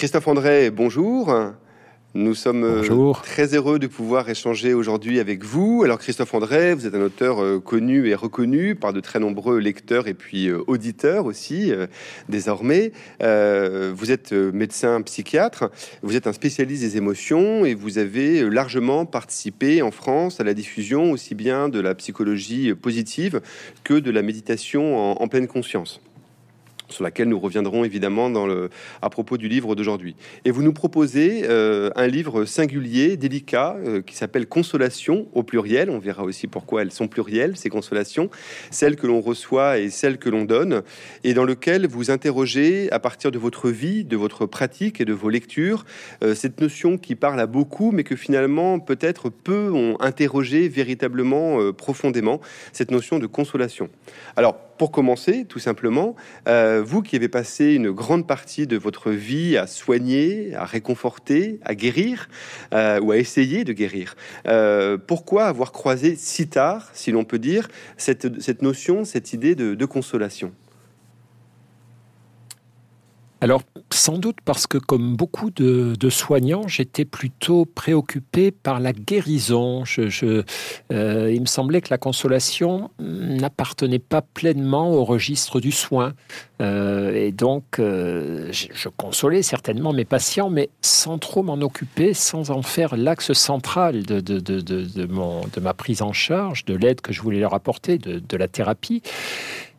Christophe André, bonjour. Nous sommes euh, très heureux de pouvoir échanger aujourd'hui avec vous. Alors Christophe André, vous êtes un auteur euh, connu et reconnu par de très nombreux lecteurs et puis euh, auditeurs aussi désormais. vous êtes médecin psychiatre, vous êtes un spécialiste des émotions et vous avez largement participé en France à la diffusion aussi bien de la psychologie positive que de la méditation en pleine conscience sur laquelle nous reviendrons évidemment dans le, à propos du livre d'aujourd'hui. Et vous nous proposez euh, un livre singulier, délicat, euh, qui s'appelle Consolation au pluriel. On verra aussi pourquoi elles sont plurielles, ces consolations, celles que l'on reçoit et celles que l'on donne, et dans lequel vous interrogez à partir de votre vie, de votre pratique et de vos lectures, euh, cette notion qui parle à beaucoup, mais que finalement peut-être peu ont interrogé véritablement profondément, cette notion de consolation. Alors, pour commencer, tout simplement, euh, vous qui avez passé une grande partie de votre vie à soigner, à réconforter, à guérir, euh, ou à essayer de guérir, euh, pourquoi avoir croisé si tard, si l'on peut dire, cette, notion, cette idée de consolation? Alors, sans doute parce que, comme beaucoup de, soignants, j'étais plutôt préoccupé par la guérison. Je, euh, il me semblait que la consolation n'appartenait pas pleinement au registre du soin. Euh, et donc, euh, je, consolais certainement mes patients, mais sans trop m'en occuper, sans en faire l'axe central de, de, de, mon, de ma prise en charge, de l'aide que je voulais leur apporter, de, la thérapie.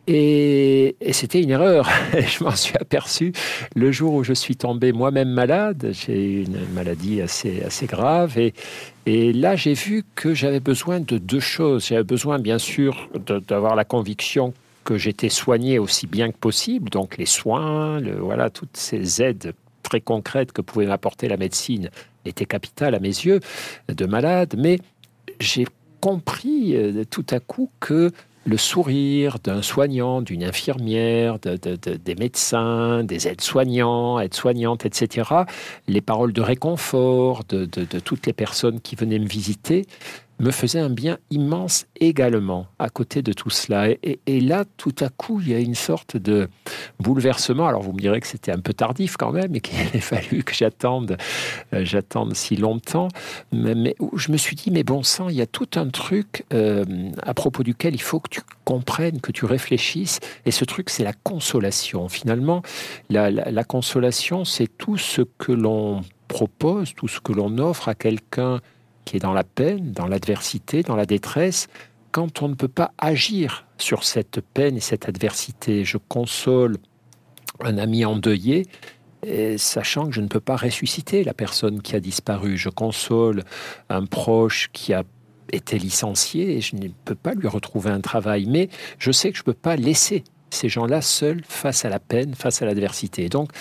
Et, c'était une erreur. je m'en suis aperçu le jour où je suis tombé moi-même malade. J'ai une maladie assez, assez grave. Et, et là, j'ai vu que j'avais besoin de deux choses. J'avais besoin, bien sûr, d'avoir la conviction que j'étais soigné aussi bien que possible. Donc, les soins, voilà, toutes ces aides très concrètes que pouvait m'apporter la médecine étaient capitales à mes yeux de malade. Mais j'ai compris euh, tout à coup que le sourire d'un soignant, d'une infirmière, des médecins, des aides-soignants, aides-soignantes, etc., les paroles de réconfort de, toutes les personnes qui venaient me visiter, me faisait un bien immense également à côté de tout cela. Et, là, tout à coup, il y a une sorte de bouleversement. Alors, vous me direz que c'était un peu tardif quand même et qu'il a fallu que j'attende, euh, j'attende si longtemps. Mais, je me suis dit, mais bon sang, il y a tout un truc euh, à propos duquel il faut que tu comprennes, que tu réfléchisses. Et ce truc, c'est la consolation. Finalement, la consolation, c'est tout ce que l'on propose, tout ce que l'on offre à quelqu'un qui est dans la peine, dans l'adversité, dans la détresse, quand on ne peut pas agir sur cette peine et cette adversité. Je console un ami endeuillé, sachant que je ne peux pas ressusciter la personne qui a disparu. Je console un proche qui a été licencié et je ne peux pas lui retrouver un travail. Mais je sais que je ne peux pas laisser ces gens-là seuls face à la peine, face à l'adversité. Donc,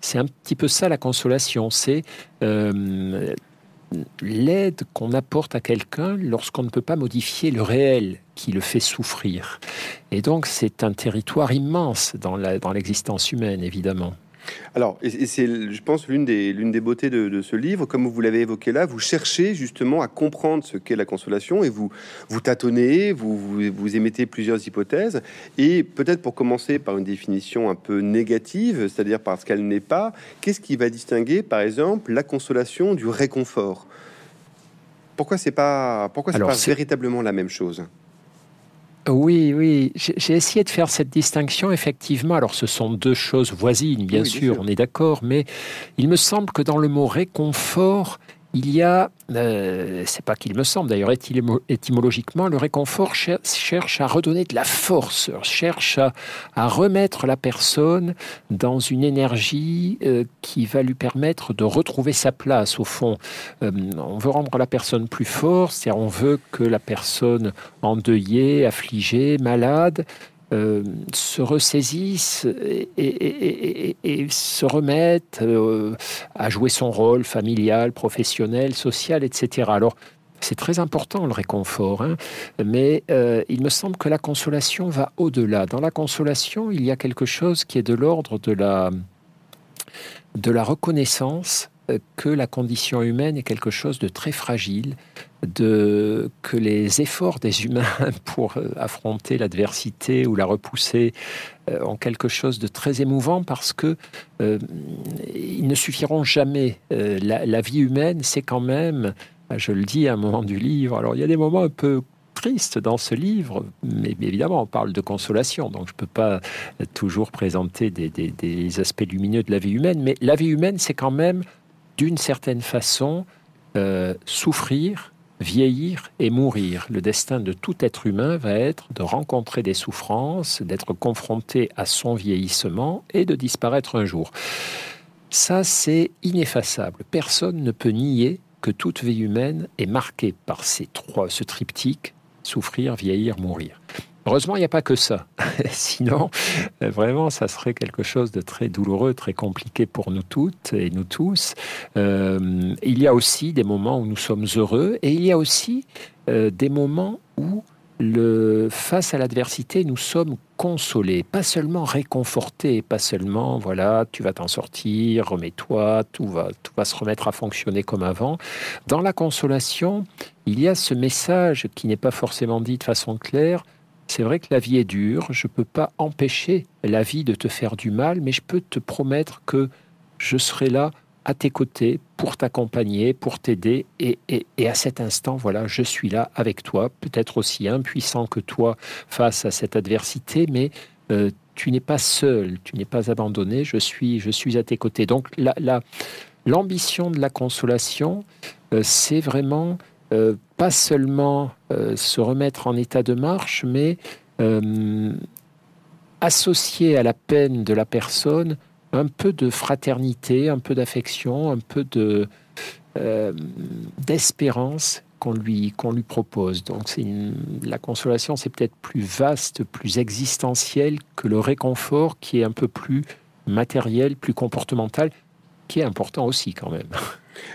c'est un petit peu ça la consolation. C'est euh, l'aide qu'on apporte à quelqu'un lorsqu'on ne peut pas modifier le réel qui le fait souffrir. Et donc c'est un territoire immense dans l'existence humaine, évidemment. Alors, et c'est, je pense, l'une des, l'une des beautés de, ce livre, comme vous l'avez évoqué là, vous cherchez justement à comprendre ce qu'est la consolation et vous, vous tâtonnez, vous, vous, émettez plusieurs hypothèses. Et peut-être pour commencer par une définition un peu négative, c'est-à-dire parce qu'elle n'est pas, qu'est-ce qui va distinguer, par exemple, la consolation du réconfort? Pourquoi c'est pas, pourquoi c'est pas véritablement la même chose? Oui, oui, j'ai essayé de faire cette distinction, effectivement. Alors, ce sont deux choses voisines, bien, sûr, on est d'accord, mais il me semble que dans le mot réconfort, il y a, euh, c'est pas qu'il me semble d'ailleurs, étymologiquement, le réconfort cherche à redonner de la force, cherche à, remettre la personne dans une énergie euh, qui va lui permettre de retrouver sa place. Au fond, euh, on veut rendre la personne plus forte, c'est-à-dire on veut que la personne endeuillée, affligée, malade, euh, se ressaisissent et, se remettent euh, à jouer son rôle familial, professionnel, social, etc. Alors, c'est très important le réconfort, hein, mais euh, il me semble que la consolation va au-delà. Dans la consolation, il y a quelque chose qui est de l'ordre de la, de la reconnaissance que la condition humaine est quelque chose de très fragile, de, que les efforts des humains pour euh, affronter l'adversité ou la repousser euh, ont quelque chose de très émouvant parce que euh, ils ne suffiront jamais. la, vie humaine, c'est quand même, je le dis à un moment du livre, alors il y a des moments un peu tristes dans ce livre, mais, évidemment, on parle de consolation, donc je ne peux pas toujours présenter des, aspects lumineux de la vie humaine, mais la vie humaine, c'est quand même, d'une certaine façon, souffrir, vieillir et mourir. Le destin de tout être humain va être de rencontrer des souffrances, d'être confronté à son vieillissement et de disparaître un jour. Ça, c'est ineffaçable. Personne ne peut nier que toute vie humaine est marquée par ces trois, ce triptyque, souffrir, vieillir, mourir. Heureusement, il n'y a pas que ça. Sinon, vraiment, ça serait quelque chose de très douloureux, très compliqué pour nous toutes et nous tous. Euh, il y a aussi des moments où nous sommes heureux et il y a aussi euh, des moments où, face à l'adversité, nous sommes consolés, pas seulement réconfortés, pas seulement, voilà, tu vas t'en sortir, remets-toi, tout va, tout va se remettre à fonctionner comme avant. Dans la consolation, il y a ce message qui n'est pas forcément dit de façon claire, c'est vrai que la vie est dure, je ne peux pas empêcher la vie de te faire du mal, mais je peux te promettre que je serai là à tes côtés pour t'accompagner, pour t'aider. Et, à cet instant, voilà, je suis là avec toi, peut-être aussi impuissant que toi face à cette adversité, mais euh, tu n'es pas seul, tu n'es pas abandonné, je suis, je suis à tes côtés. Donc l'ambition de la consolation, euh, c'est vraiment euh, pas seulement euh, se remettre en état de marche, mais euh, associer à la peine de la personne un peu de fraternité, un peu d'affection, un peu de d'espérance qu'on lui, qu'on lui propose. Donc la consolation, c'est peut-être plus vaste, plus existentiel que le réconfort qui est un peu plus matériel, plus comportemental, qui est important aussi quand même.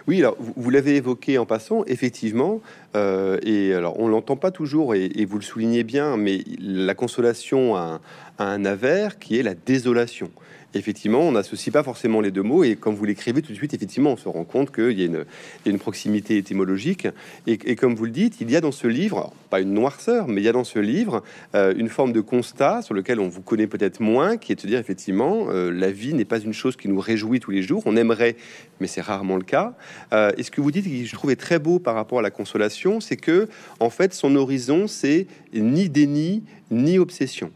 Oui, alors vous, l'avez évoqué en passant, effectivement, euh, et alors on l'entend pas toujours, et, vous le soulignez bien, mais la consolation a un avers qui est la désolation effectivement, on n'associe pas forcément les deux mots. Et quand vous l'écrivez tout de suite, effectivement, on se rend compte qu'il y, a une proximité étymologique. Et, comme vous le dites, il y a dans ce livre, pas une noirceur, mais il y a dans ce livre euh, une forme de constat sur lequel on vous connaît peut-être moins, qui est de dire, effectivement, euh, la vie n'est pas une chose qui nous réjouit tous les jours. On aimerait, mais c'est rarement le cas. Euh, et ce que vous dites, qui je trouvais très beau par rapport à la consolation, c'est que, en fait, son horizon, c'est ni déni, ni obsession.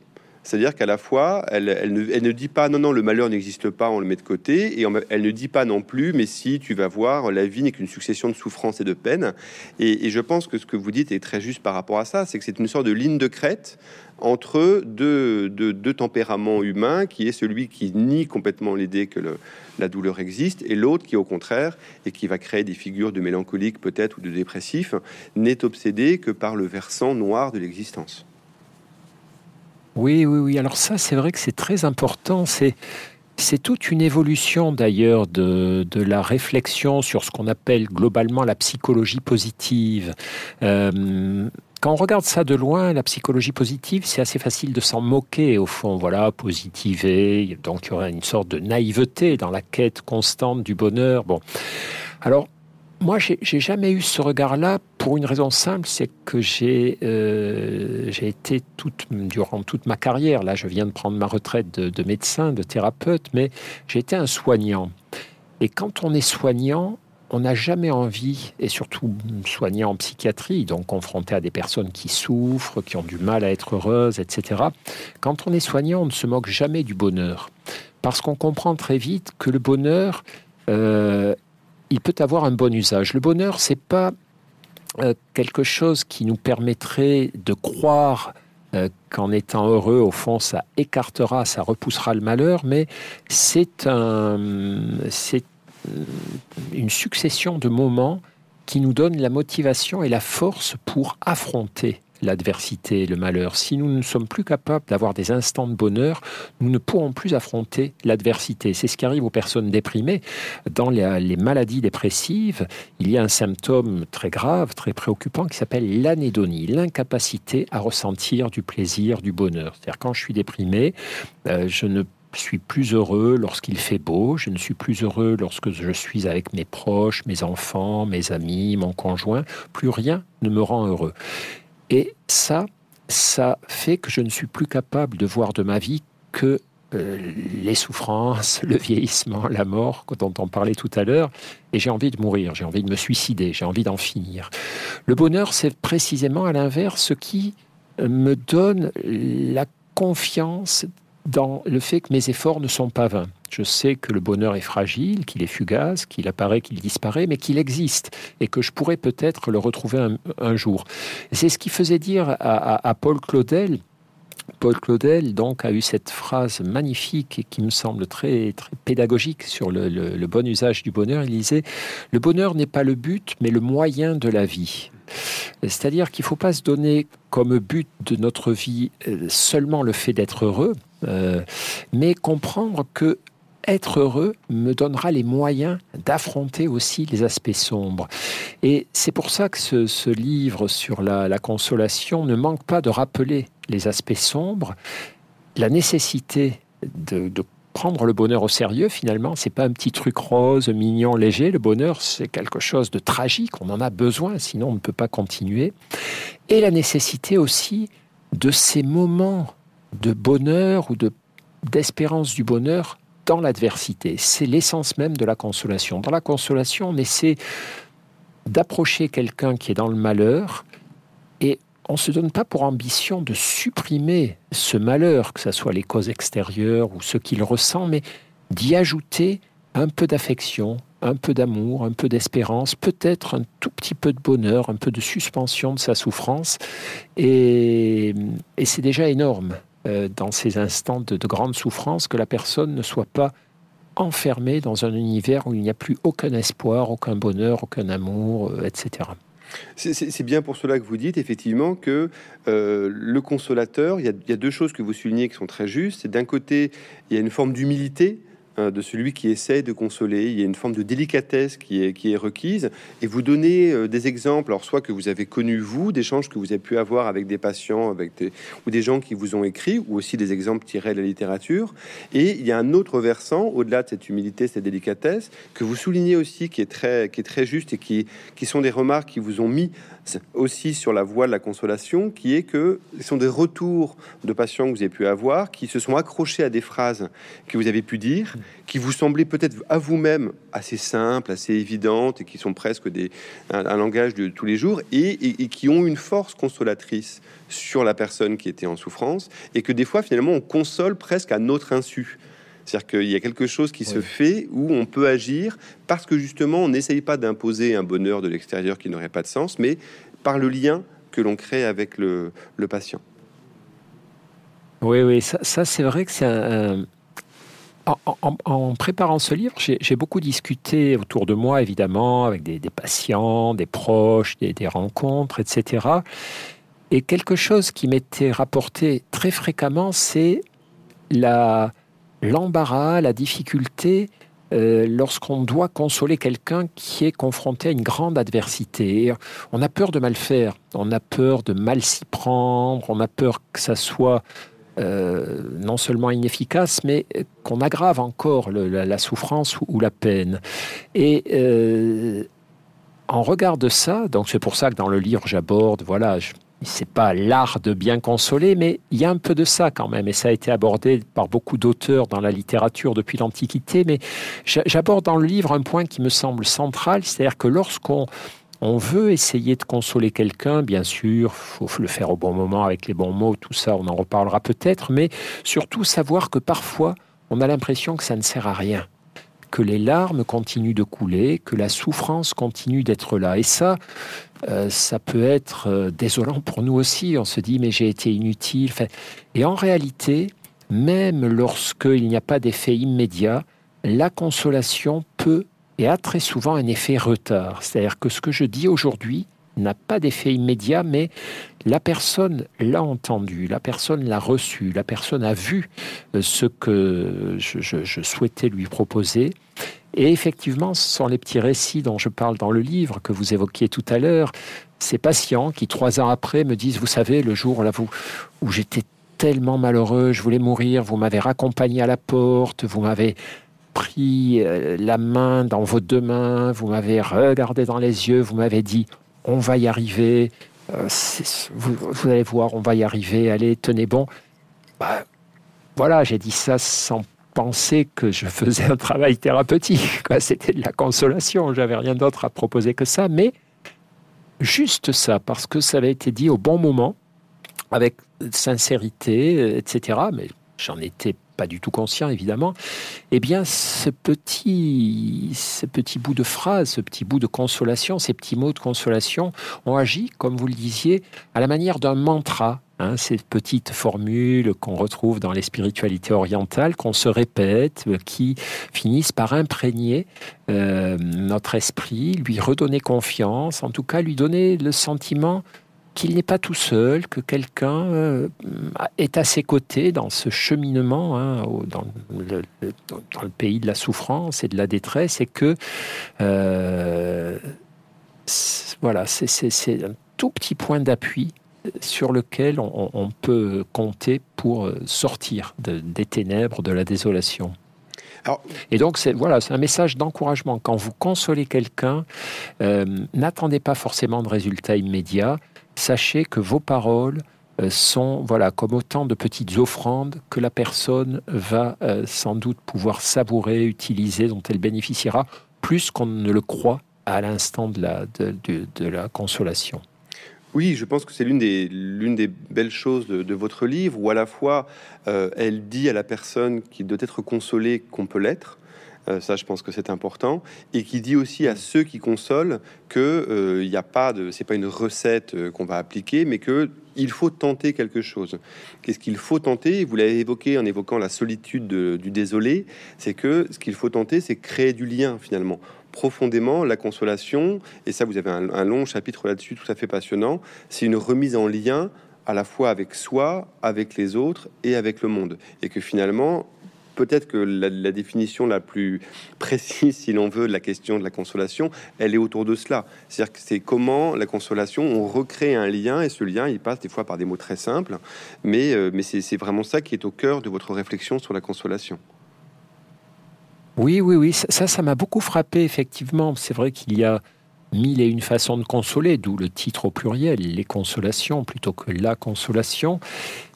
C'est-à-dire qu'à la fois, elle, ne, dit pas non, non, le malheur n'existe pas, on le met de côté, et elle ne dit pas non plus, mais si tu vas voir, la vie n'est qu'une succession de souffrances et de peines. Et, je pense que ce que vous dites est très juste par rapport à ça, c'est que c'est une sorte de ligne de crête entre deux, tempéraments humains, qui est celui qui nie complètement l'idée que la douleur existe, et l'autre qui, au contraire, et qui va créer des figures de mélancolique peut-être ou de dépressif, n'est obsédé que par le versant noir de l'existence. Oui, oui, oui. Alors ça, c'est vrai que c'est très important. C'est toute une évolution d'ailleurs de, de, la réflexion sur ce qu'on appelle globalement la psychologie positive. Euh, quand on regarde ça de loin, la psychologie positive, c'est assez facile de s'en moquer au fond. Voilà, positiver. Donc il y aurait une sorte de naïveté dans la quête constante du bonheur. Bon, alors moi, j'ai jamais eu ce regard-là pour une raison simple, c'est que j'ai euh, été toute, durant toute ma carrière, là je viens de prendre ma retraite de, médecin, de thérapeute, mais j'ai été un soignant. Et quand on est soignant, on n'a jamais envie, et surtout soignant en psychiatrie, donc confronté à des personnes qui souffrent, qui ont du mal à être heureuses, etc. Quand on est soignant, on ne se moque jamais du bonheur. Parce qu'on comprend très vite que le bonheur, euh, il peut avoir un bon usage. Le bonheur, c'est pas euh, quelque chose qui nous permettrait de croire euh, qu'en étant heureux, au fond, ça écartera, ça repoussera le malheur, mais c'est c'est une succession de moments qui nous donnent la motivation et la force pour affronter l'adversité, le malheur. Si nous ne sommes plus capables d'avoir des instants de bonheur, nous ne pourrons plus affronter l'adversité. C'est ce qui arrive aux personnes déprimées. Dans les, maladies dépressives, il y a un symptôme très grave, très préoccupant qui s'appelle l'anédonie, l'incapacité à ressentir du plaisir, du bonheur. C'est-à-dire quand je suis déprimé, euh, je ne suis plus heureux lorsqu'il fait beau, je ne suis plus heureux lorsque je suis avec mes proches, mes enfants, mes amis, mon conjoint, plus rien ne me rend heureux. Et ça, ça fait que je ne suis plus capable de voir de ma vie que les souffrances, le vieillissement, la mort, dont on parlait tout à l'heure, et j'ai envie de mourir, j'ai envie de me suicider, j'ai envie d'en finir. Le bonheur, c'est précisément à l'inverse ce qui me donne la confiance dans le fait que mes efforts ne sont pas vains. Je sais que le bonheur est fragile, qu'il est fugace, qu'il apparaît, qu'il disparaît, mais qu'il existe et que je pourrais peut-être le retrouver un, jour. C'est ce qui faisait dire à, Paul Claudel. Paul Claudel donc a eu cette phrase magnifique et qui me semble très, très pédagogique sur le, bon usage du bonheur. Il disait Le bonheur n'est pas le but, mais le moyen de la vie. C'est-à-dire qu'il ne faut pas se donner comme but de notre vie euh, seulement le fait d'être heureux, euh, mais comprendre que être heureux me donnera les moyens d'affronter aussi les aspects sombres. Et c'est pour ça que ce, livre sur la, consolation ne manque pas de rappeler les aspects sombres, la nécessité de, prendre le bonheur au sérieux finalement. C'est pas un petit truc rose, mignon, léger. Le bonheur, c'est quelque chose de tragique. On en a besoin, sinon on ne peut pas continuer. Et la nécessité aussi de ces moments de bonheur ou de d'espérance du bonheur dans l'adversité. C'est l'essence même de la consolation. Dans la consolation, on essaie d'approcher quelqu'un qui est dans le malheur et on ne se donne pas pour ambition de supprimer ce malheur, que ce soit les causes extérieures ou ce qu'il ressent, mais d'y ajouter un peu d'affection, un peu d'amour, un peu d'espérance, peut-être un tout petit peu de bonheur, un peu de suspension de sa souffrance. Et, et c'est déjà énorme. Euh, dans ces instants de, grande souffrance que la personne ne soit pas enfermée dans un univers où il n'y a plus aucun espoir, aucun bonheur, aucun amour, euh, etc. C'est bien pour cela que vous dites effectivement que euh, le consolateur, il y, a, il y, a, deux choses que vous soulignez qui sont très justes. D'un côté, il y a une forme d'humilité de celui qui essaie de consoler. Il y a une forme de délicatesse qui est, qui est requise. Et vous donnez euh, des exemples, alors soit que vous avez connu vous, d'échanges que vous avez pu avoir avec des patients, avec ou des gens qui vous ont écrit, ou aussi des exemples tirés de la littérature. Et il y a un autre versant, au-delà de cette humilité, cette délicatesse, que vous soulignez aussi, qui est très, qui est très juste et qui, qui sont des remarques qui vous ont mis aussi sur la voie de la consolation, qui est que ce sont des retours de patients que vous avez pu avoir, qui se sont accrochés à des phrases que vous avez pu dire, qui vous semblaient peut-être à vous-même assez simples, assez évidentes, et qui sont presque des, un, langage de tous les jours, et, qui ont une force consolatrice sur la personne qui était en souffrance, et que des fois, finalement, on console presque à notre insu. C'est-à-dire qu'il y a quelque chose qui se fait où on peut agir parce que justement, on n'essaye pas d'imposer un bonheur de l'extérieur qui n'aurait pas de sens, mais par le lien que l'on crée avec le, patient. Oui, oui, ça, c'est vrai que c'est un, en, préparant ce livre, j'ai beaucoup discuté autour de moi, évidemment, avec des, patients, des proches, des, rencontres, etc. Et quelque chose qui m'était rapporté très fréquemment, c'est l'embarras, la difficulté euh, lorsqu'on doit consoler quelqu'un qui est confronté à une grande adversité. On a peur de mal faire, on a peur de mal s'y prendre, on a peur que ça soit euh, non seulement inefficace, mais qu'on aggrave encore la, souffrance ou, la peine. Et euh, en regard de ça, donc c'est pour ça que dans le livre j'aborde, voilà, c'est pas l'art de bien consoler, mais il y a un peu de ça quand même, et ça a été abordé par beaucoup d'auteurs dans la littérature depuis l'Antiquité, mais j'aborde dans le livre un point qui me semble central, c'est-à-dire que lorsqu'on on veut essayer de consoler quelqu'un, bien sûr, faut le faire au bon moment avec les bons mots, tout ça, on en reparlera peut-être, mais surtout savoir que parfois, on a l'impression que ça ne sert à rien que les larmes continuent de couler, que la souffrance continue d'être là. Et ça, euh, ça peut être euh, désolant pour nous aussi. On se dit, mais j'ai été inutile. et en réalité, même lorsqu'il n'y a pas d'effet immédiat, la consolation peut et a très souvent un effet retard. C'est-à-dire que ce que je dis aujourd'hui n'a pas d'effet immédiat, mais la personne l'a entendu, la personne l'a reçu, la personne a vu euh, ce que je, souhaitais lui proposer. Et effectivement, ce sont les petits récits dont je parle dans le livre que vous évoquiez tout à l'heure. Ces patients qui, trois ans après, me disent, vous savez, le jour où j'étais tellement malheureux, je voulais mourir, vous m'avez raccompagné à la porte, vous m'avez pris euh, la main dans vos deux mains, vous m'avez regardé dans les yeux, vous m'avez dit, on va y arriver, euh, vous, allez voir, on va y arriver, allez, tenez bon. Bah, voilà, j'ai dit ça sans penser que je faisais un travail thérapeutique. C'était de la consolation, j'avais rien d'autre à proposer que ça, mais juste ça, parce que ça avait été dit au bon moment, avec sincérité, etc. Mais j'en étais pas du tout conscient évidemment, eh bien ce petit, ce petit bout de phrase, ce petit bout de consolation, ces petits mots de consolation ont agi, comme vous le disiez, à la manière d'un mantra. Hein, ces petites formules qu'on retrouve dans les spiritualités orientales, qu'on se répète, qui finissent par imprégner euh, notre esprit, lui redonner confiance, en tout cas lui donner le sentiment qu'il n'est pas tout seul, que quelqu'un euh, est à ses côtés dans ce cheminement, hein, dans, le, pays de la souffrance et de la détresse, et que euh, voilà, c'est un tout petit point d'appui sur lequel on, peut compter pour sortir des ténèbres, de la désolation. et donc, c'est voilà, c'est un message d'encouragement. Quand vous consolez quelqu'un, euh, n'attendez pas forcément de résultats immédiats sachez que vos paroles euh, sont voilà comme autant de petites offrandes que la personne va euh, sans doute pouvoir savourer, utiliser, dont elle bénéficiera plus qu'on ne le croit à l'instant de la, de, la consolation. Oui, je pense que c'est l'une des, des belles choses de, votre livre, où à la fois euh, elle dit à la personne qui doit être consolée qu'on peut l'être, ça je pense que c'est important, et qui dit aussi à ceux qui consolent que il euh, n'y a pas de, c'est pas une recette euh, qu'on va appliquer, mais que il faut tenter quelque chose. Qu'est-ce qu'il faut tenter? Vous l'avez évoqué en évoquant la solitude du désolé, c'est que ce qu'il faut tenter, c'est créer du lien finalement profondément la consolation, et ça vous avez un, un long chapitre là-dessus tout à fait passionnant, c'est une remise en lien à la fois avec soi, avec les autres et avec le monde. Et que finalement, peut-être que la, définition la plus précise, si l'on veut, de la question de la consolation, elle est autour de cela. C'est-à-dire que c'est comment la consolation, on recrée un lien, et ce lien, il passe des fois par des mots très simples, mais, euh, mais c'est vraiment ça qui est au cœur de votre réflexion sur la consolation. Oui, oui, oui, ça, ça m'a beaucoup frappé, effectivement. C'est vrai qu'il y a mille et une façons de consoler, d'où le titre au pluriel, les consolations plutôt que la consolation,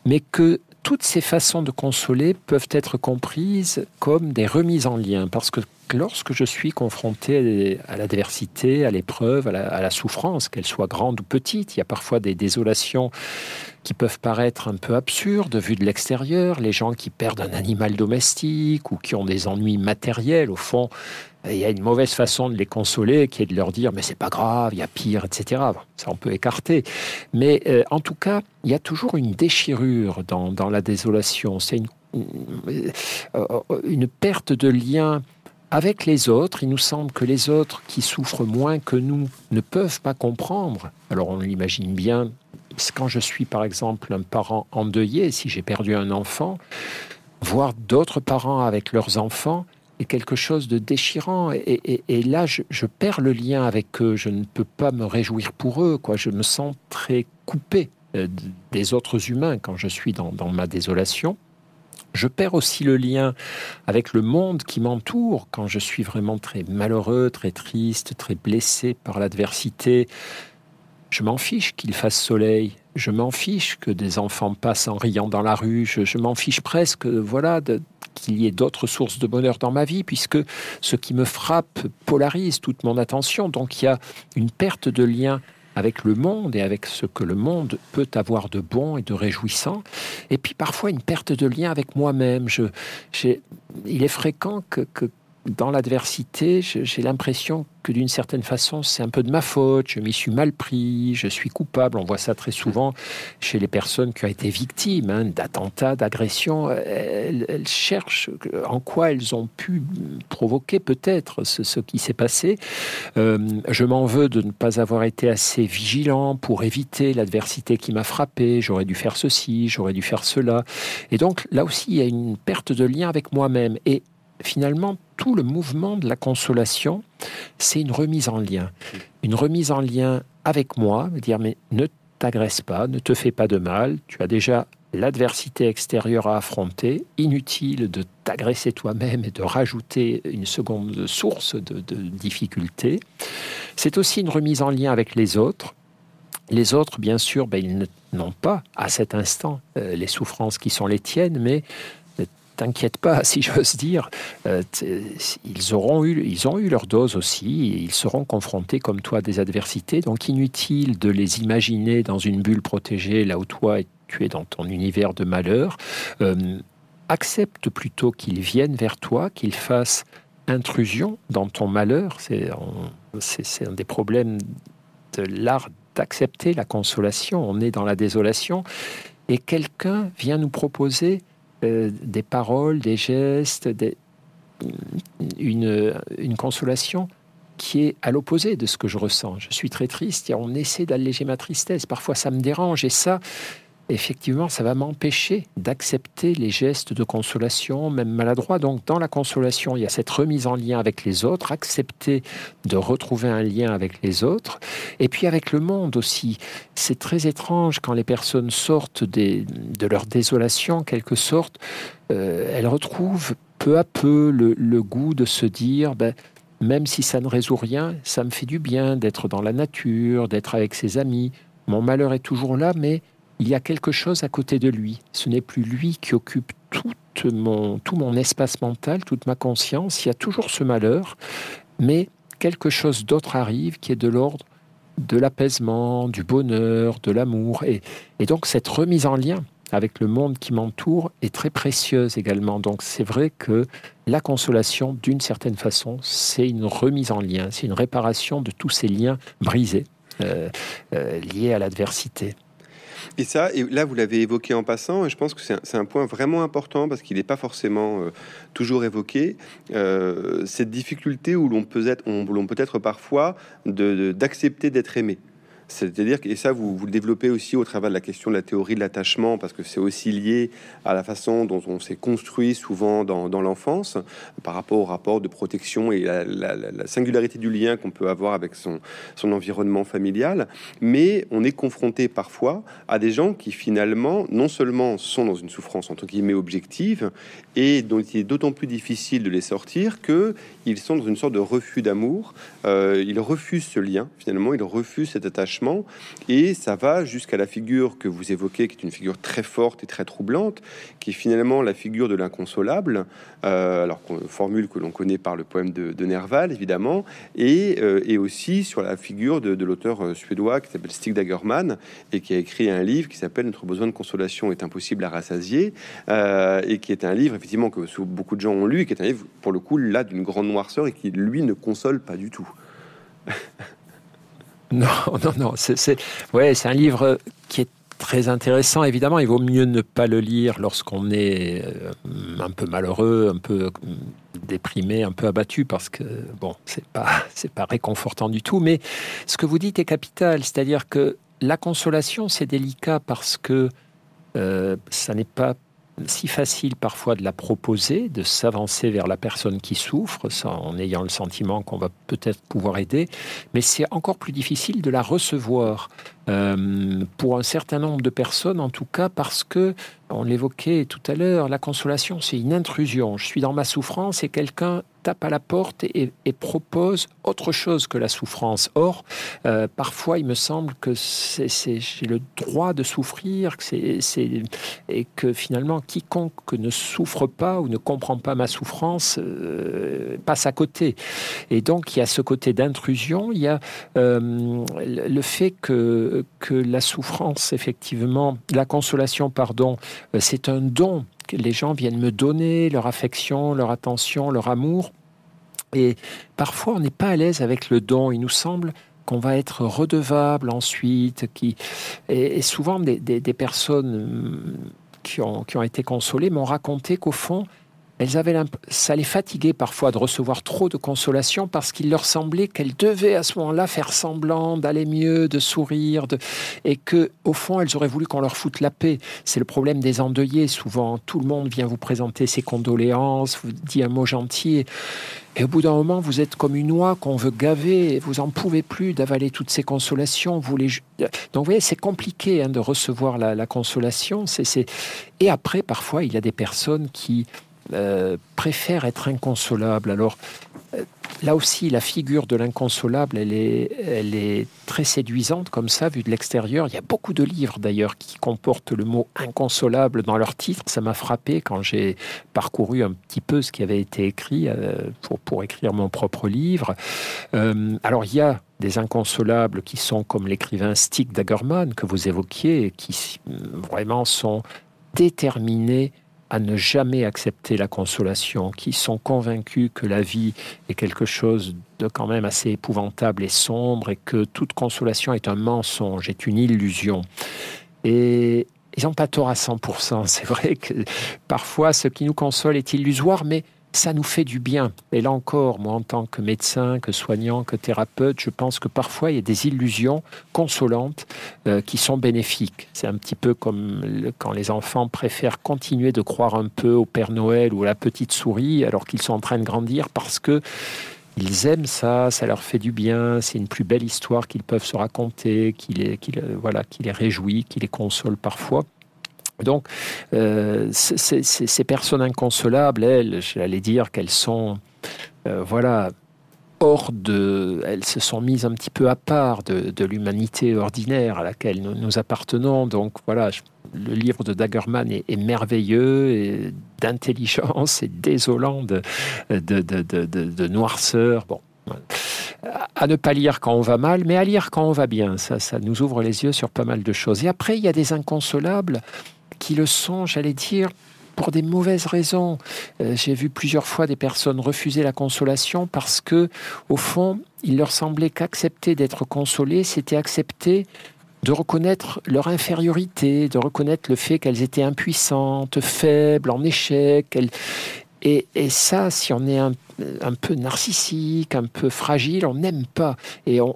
mais que toutes ces façons de consoler peuvent être comprises comme des remises en lien, parce que lorsque je suis confronté à l'adversité, à l'épreuve, à, la souffrance, qu'elle soit grande ou petite, il y a parfois des désolations qui peuvent paraître un peu absurdes vues de l'extérieur, les gens qui perdent un animal domestique ou qui ont des ennuis matériels, au fond, il y a une mauvaise façon de les consoler qui est de leur dire mais c'est pas grave, il y a pire, etc. Ça on peut écarter. Mais euh, en tout cas, il y a toujours une déchirure dans, la désolation. C'est une, euh, une perte de lien avec les autres. Il nous semble que les autres qui souffrent moins que nous ne peuvent pas comprendre. Alors on l'imagine bien quand je suis par exemple un parent endeuillé, si j'ai perdu un enfant, voir d'autres parents avec leurs enfants, quelque chose de déchirant. Et, là, je, perds le lien avec eux. Je ne peux pas me réjouir pour eux. Quoi. Je me sens très coupé euh, des autres humains quand je suis dans, dans ma désolation. Je perds aussi le lien avec le monde qui m'entoure quand je suis vraiment très malheureux, très triste, très blessé par l'adversité. Je m'en fiche qu'il fasse soleil. Je m'en fiche que des enfants passent en riant dans la rue. Je, m'en fiche presque, voilà, de, qu'il y ait d'autres sources de bonheur dans ma vie, puisque ce qui me frappe polarise toute mon attention. Donc il y a une perte de lien avec le monde et avec ce que le monde peut avoir de bon et de réjouissant, et puis parfois une perte de lien avec moi-même. Il est fréquent que, que dans l'adversité, j'ai l'impression que d'une certaine façon, c'est un peu de ma faute, je m'y suis mal pris, je suis coupable. On voit ça très souvent chez les personnes qui ont été victimes hein, d'attentats, d'agressions. Elles, cherchent en quoi elles ont pu provoquer peut-être ce, qui s'est passé. Euh, je m'en veux de ne pas avoir été assez vigilant pour éviter l'adversité qui m'a frappé. J'aurais dû faire ceci, j'aurais dû faire cela. Et donc là aussi, il y a une perte de lien avec moi-même. Et finalement, tout le mouvement de la consolation, c'est une remise en lien. Une remise en lien avec moi, dire mais ne t'agresse pas, ne te fais pas de mal, tu as déjà l'adversité extérieure à affronter, inutile de t'agresser toi-même et de rajouter une seconde source de, difficulté. C'est aussi une remise en lien avec les autres. Les autres, bien sûr, ben, ils n'ont pas à cet instant euh, les souffrances qui sont les tiennes, mais t'inquiète pas, si j'ose dire, euh, ils, auront eu, ils ont eu leur dose aussi, et ils seront confrontés comme toi à des adversités, donc inutile de les imaginer dans une bulle protégée, là où toi tu es dans ton univers de malheur. Euh, accepte plutôt qu'ils viennent vers toi, qu'ils fassent intrusion dans ton malheur. C'est un des problèmes de l'art d'accepter la consolation. On est dans la désolation et quelqu'un vient nous proposer euh, des paroles, des gestes, une, une consolation qui est à l'opposé de ce que je ressens. Je suis très triste et on essaie d'alléger ma tristesse. Parfois, ça me dérange et ça, effectivement, ça va m'empêcher d'accepter les gestes de consolation, même maladroits. Donc, dans la consolation, il y a cette remise en lien avec les autres, accepter de retrouver un lien avec les autres, et puis avec le monde aussi. C'est très étrange quand les personnes sortent de leur désolation, en quelque sorte, euh, elles retrouvent peu à peu le, goût de se dire, ben, même si ça ne résout rien, ça me fait du bien d'être dans la nature, d'être avec ses amis. Mon malheur est toujours là, mais il y a quelque chose à côté de lui. Ce n'est plus lui qui occupe tout mon, espace mental, toute ma conscience. Il y a toujours ce malheur, mais quelque chose d'autre arrive qui est de l'ordre de l'apaisement, du bonheur, de l'amour. Et, et, donc cette remise en lien avec le monde qui m'entoure est très précieuse également. Donc c'est vrai que la consolation, d'une certaine façon, c'est une remise en lien, c'est une réparation de tous ces liens brisés euh, euh, liés à l'adversité. Et ça, et là, vous l'avez évoqué en passant, et je pense que c'est un, point vraiment important parce qu'il n'est pas forcément euh, toujours évoqué. Euh, cette difficulté où l'on peut être, on, peut être parfois d'accepter d'être aimé. C'est-à-dire, et ça, vous, vous, le développez aussi au travers de la question de la théorie de l'attachement, parce que c'est aussi lié à la façon dont on s'est construit souvent dans, dans l'enfance, par rapport au rapport de protection et la singularité du lien qu'on peut avoir avec son, son environnement familial. Mais on est confronté parfois à des gens qui finalement, non seulement sont dans une souffrance entre guillemets objective, et dont il est d'autant plus difficile de les sortir que ils sont dans une sorte de refus d'amour. Euh, ils refusent ce lien, finalement, ils refusent cet attachement, et ça va jusqu'à la figure que vous évoquez, qui est une figure très forte et très troublante, qui est finalement la figure de l'inconsolable, euh, alors qu'on formule que l'on connaît par le poème de, Nerval, évidemment, et, euh, et, aussi sur la figure de, l'auteur suédois qui s'appelle Stig Dagerman, et qui a écrit un livre qui s'appelle Notre besoin de consolation est impossible à rassasier, et qui est un livre, effectivement, que beaucoup de gens ont lu, qui est un livre, pour le coup, là, d'une grande noirceur et qui, lui, ne console pas du tout. non, non, non. C'est un livre qui est très intéressant. Évidemment, il vaut mieux ne pas le lire lorsqu'on est euh, un peu malheureux, un peu euh, déprimé, un peu abattu, parce que bon, c'est pas pas réconfortant du tout. Mais ce que vous dites est capital, c'est-à-dire que la consolation, c'est délicat parce que euh, ça n'est pas si facile parfois de la proposer, de s'avancer vers la personne qui souffre, en ayant le sentiment qu'on va peut-être pouvoir aider, mais c'est encore plus difficile de la recevoir. Euh, pour un certain nombre de personnes, en tout cas, parce que, on l'évoquait tout à l'heure, la consolation, c'est une intrusion. Je suis dans ma souffrance et quelqu'un tape à la porte et, propose autre chose que la souffrance. Or, euh, parfois, il me semble que j'ai le droit de souffrir, que c'est, et que finalement, quiconque ne souffre pas ou ne comprend pas ma souffrance euh, passe à côté. Et donc, il y a ce côté d'intrusion, il y a le fait que que la souffrance, effectivement, la consolation, pardon, euh, c'est un don que les gens viennent me donner, leur affection, leur attention, leur amour. Et parfois, on n'est pas à l'aise avec le don. Il nous semble qu'on va être redevable ensuite. Qui... Et, souvent, des, personnes hum, qui ont, qui ont été consolées m'ont raconté qu'au fond, elles avaient ça les fatiguait parfois de recevoir trop de consolation parce qu'il leur semblait qu'elles devaient à ce moment-là faire semblant d'aller mieux, de sourire, et que au fond elles auraient voulu qu'on leur foute la paix. C'est le problème des endeuillés. Souvent, tout le monde vient vous présenter ses condoléances, vous dit un mot gentil, et au bout d'un moment, vous êtes comme une oie qu'on veut gaver, vous en pouvez plus d'avaler toutes ces consolations. Vous les... Donc, vous voyez, c'est compliqué hein, de recevoir la, la consolation. Et après, parfois, il y a des personnes qui euh, préfère être inconsolable. Alors, là aussi, la figure de l'inconsolable, elle est, elle est très séduisante comme ça, vue de l'extérieur. Il y a beaucoup de livres d'ailleurs qui comportent le mot inconsolable dans leur titre. Ça m'a frappé quand j'ai parcouru un petit peu ce qui avait été écrit euh, pour, pour écrire mon propre livre. Euh, alors il y a des inconsolables qui sont comme l'écrivain Stig Dagerman que vous évoquiez, qui vraiment sont déterminés à ne jamais accepter la consolation, qui sont convaincus que la vie est quelque chose de quand même assez épouvantable et sombre et que toute consolation est un mensonge, est une illusion. Et ils n'ont pas tort à 100%. C'est vrai que parfois ce qui nous console est illusoire, mais ça nous fait du bien. Et là encore, moi, en tant que médecin, que soignant, que thérapeute, je pense que parfois il y a des illusions consolantes euh, qui sont bénéfiques. C'est un petit peu comme quand les enfants préfèrent continuer de croire un peu au Père Noël ou à la petite souris alors qu'ils sont en train de grandir parce que ils aiment ça, ça leur fait du bien, c'est une plus belle histoire qu'ils peuvent se raconter, qui, voilà, qui les réjouit, qui les console parfois. Donc, euh, ces personnes inconsolables, elles, j'allais dire qu'elles sont, euh, voilà, hors de. Elles se sont mises un petit peu à part de, l'humanité ordinaire à laquelle nous, appartenons. Donc, voilà, le livre de Dagerman est, merveilleux, d'intelligence et désolant de, de, noirceur. Bon. À ne pas lire quand on va mal, mais à lire quand on va bien. Ça, ça nous ouvre les yeux sur pas mal de choses. Et après, il y a des inconsolables qui le sont, j'allais dire, pour des mauvaises raisons. Euh, j'ai vu plusieurs fois des personnes refuser la consolation parce que, au fond, il leur semblait qu'accepter d'être consolées, c'était accepter de reconnaître leur infériorité, de reconnaître le fait qu'elles étaient impuissantes, faibles, en échec. Et, ça, si on est un, peu narcissique, un peu fragile, on n'aime pas. Et on,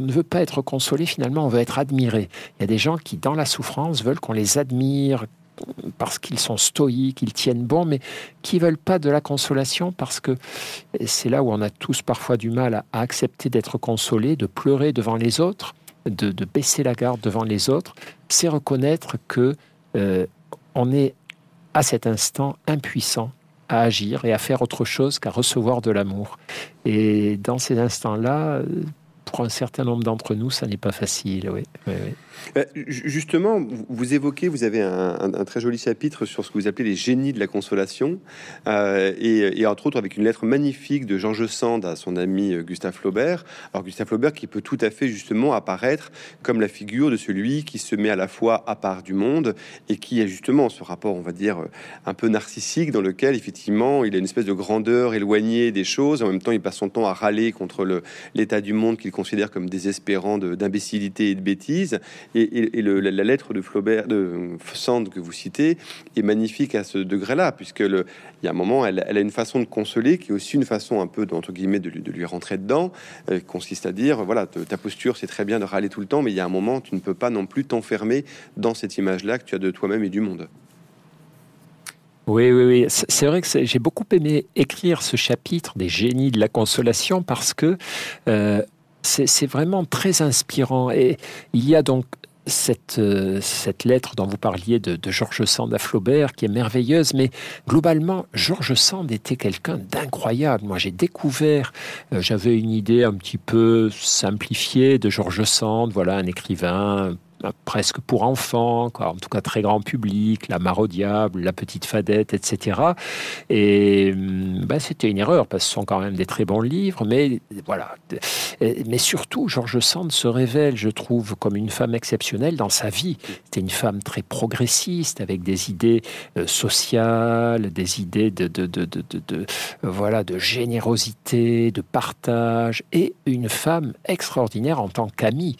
ne veut pas être consolé, finalement, on veut être admiré. Il y a des gens qui, dans la souffrance, veulent qu'on les admire parce qu'ils sont stoïques, ils tiennent bon, mais qui veulent pas de la consolation parce que c'est là où on a tous parfois du mal à, accepter d'être consolé, de pleurer devant les autres, de, baisser la garde devant les autres. C'est reconnaître que euh, on est à cet instant impuissant à agir et à faire autre chose qu'à recevoir de l'amour. Et dans ces instants-là, pour un certain nombre d'entre nous, ça n'est pas facile. Oui. oui, oui. Euh, justement, vous évoquez, vous avez un, très joli chapitre sur ce que vous appelez les génies de la consolation, euh, et, entre autres avec une lettre magnifique de Georges Sand à son ami euh, Gustave Flaubert. Alors Gustave Flaubert qui peut tout à fait justement apparaître comme la figure de celui qui se met à la fois à part du monde et qui a justement ce rapport, on va dire, un peu narcissique dans lequel effectivement il a une espèce de grandeur éloignée des choses. En même temps, il passe son temps à râler contre l'état du monde qu'il considère comme désespérant d'imbécilité et de bêtises. Et, la, lettre de Flaubert, de Sand que vous citez, est magnifique à ce degré-là, puisque le, il y a un moment, elle, a une façon de consoler qui est aussi une façon un peu, entre guillemets, de, lui rentrer dedans, euh, consiste à dire, voilà, ta posture, c'est très bien de râler tout le temps, mais il y a un moment, tu ne peux pas non plus t'enfermer dans cette image-là que tu as de toi-même et du monde. Oui, oui, oui. C'est vrai que j'ai beaucoup aimé écrire ce chapitre des génies de la consolation parce que euh, c'est vraiment très inspirant. Et il y a donc cette, euh, cette lettre dont vous parliez de, Georges Sand à Flaubert, qui est merveilleuse, mais globalement, Georges Sand était quelqu'un d'incroyable. Moi, j'ai découvert, euh, j'avais une idée un petit peu simplifiée de Georges Sand, voilà, un écrivain presque pour enfants, en tout cas très grand public, La Mare au Diable, La Petite Fadette, etc. Et ben, c'était une erreur, parce que ce sont quand même des très bons livres, mais voilà. Mais surtout, Georges Sand se révèle, je trouve, comme une femme exceptionnelle dans sa vie. C'était une femme très progressiste, avec des idées euh, sociales, des idées de, voilà, de générosité, de partage, et une femme extraordinaire en tant qu'amie.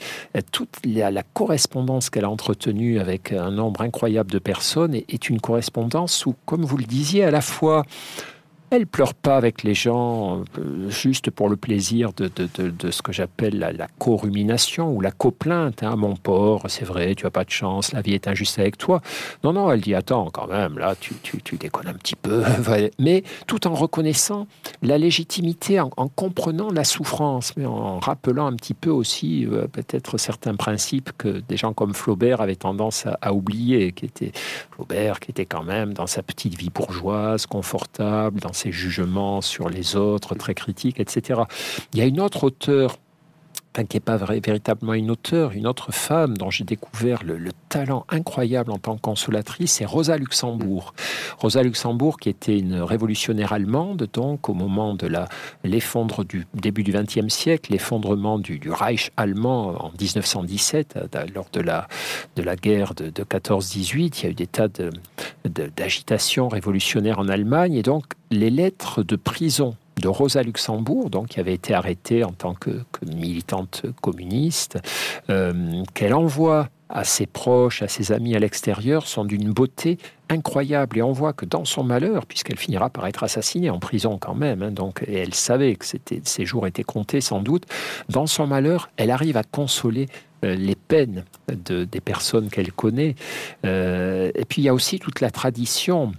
Toute la correspondance qu'elle a entretenue avec un nombre incroyable de personnes est, une correspondance où, comme vous le disiez, à la fois elle pleure pas avec les gens euh, juste pour le plaisir de, de, ce que j'appelle la, la co-rumination ou la coplainte. Hein, mon porc, c'est vrai, tu as pas de chance, la vie est injuste avec toi. Non, non, elle dit attends, quand même, là, tu, tu, tu déconnes un petit peu. mais tout en reconnaissant la légitimité, en, comprenant la souffrance, mais en rappelant un petit peu aussi euh, peut-être certains principes que des gens comme Flaubert avaient tendance à, à, oublier, qui était Flaubert, qui était quand même dans sa petite vie bourgeoise, confortable, dans ses jugements sur les autres, très critiques, etc. Il y a une autre auteure qui n'est pas véritablement une auteure, une autre femme dont j'ai découvert le, talent incroyable en tant que consolatrice, c'est Rosa Luxembourg. Rosa Luxembourg, qui était une révolutionnaire allemande, donc au moment de l'effondre du début du XXe siècle, l'effondrement du, Reich allemand en 1917, lors de la, de la guerre de, de 14-18, il y a eu des tas d'agitation de, révolutionnaire en Allemagne, et donc les lettres de prison de Rosa Luxembourg, donc, qui avait été arrêtée en tant que, militante communiste, euh, qu'elle envoie à ses proches, à ses amis à l'extérieur, sont d'une beauté incroyable. Et on voit que dans son malheur, puisqu'elle finira par être assassinée en prison quand même, hein, donc, et elle savait que ses jours étaient comptés sans doute, dans son malheur, elle arrive à consoler euh, les peines de, des personnes qu'elle connaît. Euh, et puis il y a aussi toute la tradition